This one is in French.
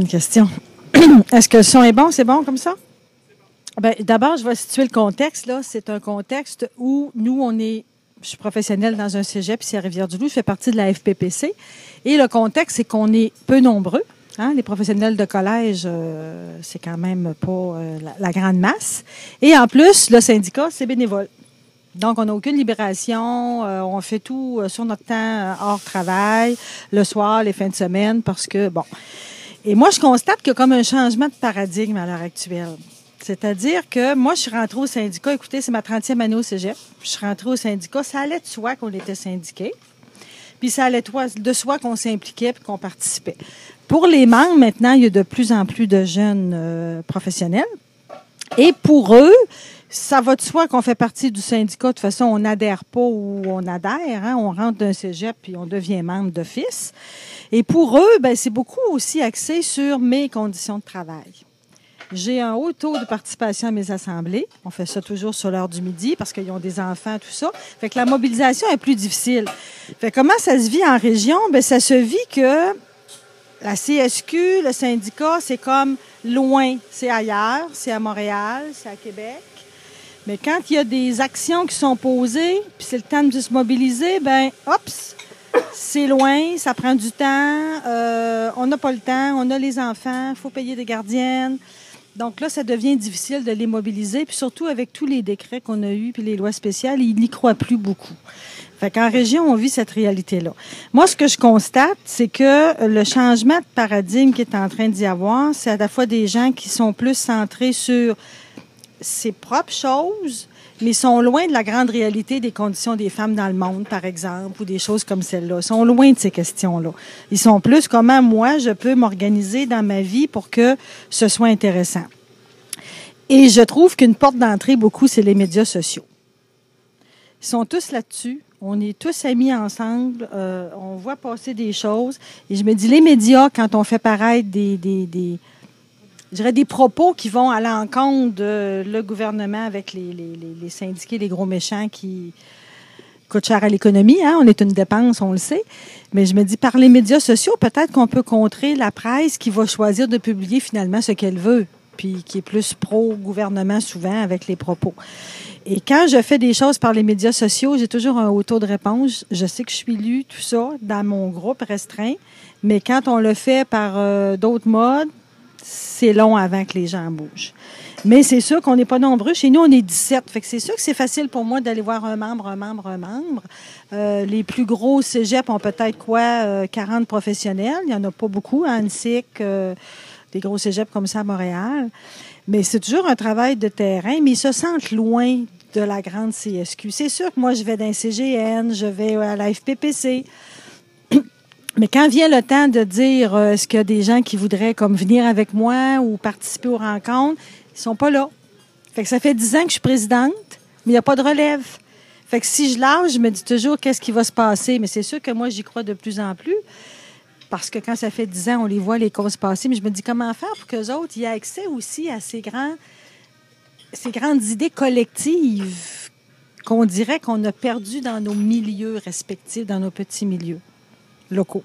Une question. Est-ce que le son est bon? C'est bon comme ça? Ben, D'abord, je vais situer le contexte. Là. C'est un contexte où nous, on est. Je suis professionnelle dans un cégep ici à Rivière-du-Loup. Je fais partie de la FPPC. Et le contexte, c'est qu'on est peu nombreux. Hein? Les professionnels de collège, euh, c'est quand même pas euh, la, grande masse. Et en plus, le syndicat, c'est bénévole. Donc, on n'a aucune libération. euh, on fait tout sur notre temps hors travail, le soir, les fins de semaine, parce que, bon. Et moi, je constate qu'il y a comme un changement de paradigme à l'heure actuelle. C'est-à-dire que moi, je suis rentrée au syndicat. Écoutez, c'est ma 30e année au cégep. Je suis rentrée au syndicat. Ça allait de soi qu'on était syndiqués. Puis ça allait de soi qu'on s'impliquait puis qu'on participait. Pour les membres, maintenant, il y a de plus en plus de jeunes euh, professionnels. Et pour eux, ça va de soi qu'on fait partie du syndicat. De toute façon, on n'adhère pas ou on adhère. hein. On rentre d'un cégep puis on devient membre d'office. Et pour eux, ben, c'est beaucoup aussi axé sur mes conditions de travail. J'ai un haut taux de participation à mes assemblées. On fait ça toujours sur l'heure du midi parce qu'ils ont des enfants, tout ça. Fait que la mobilisation est plus difficile. Fait que comment ça se vit en région? Ben, ça se vit que la CSQ, le syndicat, c'est comme loin. C'est ailleurs, c'est à Montréal, c'est à Québec. Mais quand il y a des actions qui sont posées, puis c'est le temps de se mobiliser, ben, oups, c'est loin, ça prend du temps, euh, on n'a pas le temps, on a les enfants, il faut payer des gardiennes. Donc là, ça devient difficile de les mobiliser, puis surtout avec tous les décrets qu'on a eus, puis les lois spéciales, ils n'y croient plus beaucoup. Fait qu'en région, on vit cette réalité-là. Moi, ce que je constate, c'est que le changement de paradigme qui est en train d'y avoir, c'est à la fois des gens qui sont plus centrés sur ses propres choses, mais sont loin de la grande réalité des conditions des femmes dans le monde, par exemple, ou des choses comme celle-là. Ils sont loin de ces questions-là. Ils sont plus comment moi, je peux m'organiser dans ma vie pour que ce soit intéressant. Et je trouve qu'une porte d'entrée, beaucoup, c'est les médias sociaux. Ils sont tous là-dessus. On est tous amis ensemble. Euh, on voit passer des choses. Et je me dis, les médias, quand on fait paraître des, des je dirais des propos qui vont à l'encontre de le gouvernement avec les, les, syndiqués, les gros méchants qui coûtent cher à l'économie. Hein? On est une dépense, on le sait. Mais je me dis, par les médias sociaux, peut-être qu'on peut contrer la presse qui va choisir de publier finalement ce qu'elle veut, puis qui est plus pro-gouvernement souvent avec les propos. Et quand je fais des choses par les médias sociaux, j'ai toujours un haut taux de réponse. Je sais que je suis lu, tout ça, dans mon groupe restreint. Mais quand on le fait par euh, d'autres modes, c'est long avant que les gens bougent. Mais c'est sûr qu'on n'est pas nombreux. Chez nous, on est 17. Fait que c'est sûr que c'est facile pour moi d'aller voir un membre, un membre, un membre. Euh, les plus gros cégeps ont peut-être quoi, euh, 40 professionnels. Il n'y en a pas beaucoup à Annecy, euh, des gros cégeps comme ça à Montréal. Mais c'est toujours un travail de terrain, mais ils se sentent loin de la grande CSQ. C'est sûr que moi, je vais d'un CGN, je vais à la FPPC. Mais quand vient le temps de dire euh, est-ce qu'il y a des gens qui voudraient venir avec moi ou participer aux rencontres, ils sont pas là. Fait ça fait dix ans que je suis présidente, mais il n'y a pas de relève. Fait que si je lâche, je me dis toujours qu'est-ce qui va se passer? Mais c'est sûr que moi, j'y crois de plus en plus. Parce que quand ça fait dix ans, on les voit, les causes passer. Mais je me dis comment faire pour qu'eux autres aient accès aussi à ces, ces grandes idées collectives qu'on dirait qu'on a perdues dans nos milieux respectifs, dans nos petits milieux? Locaux.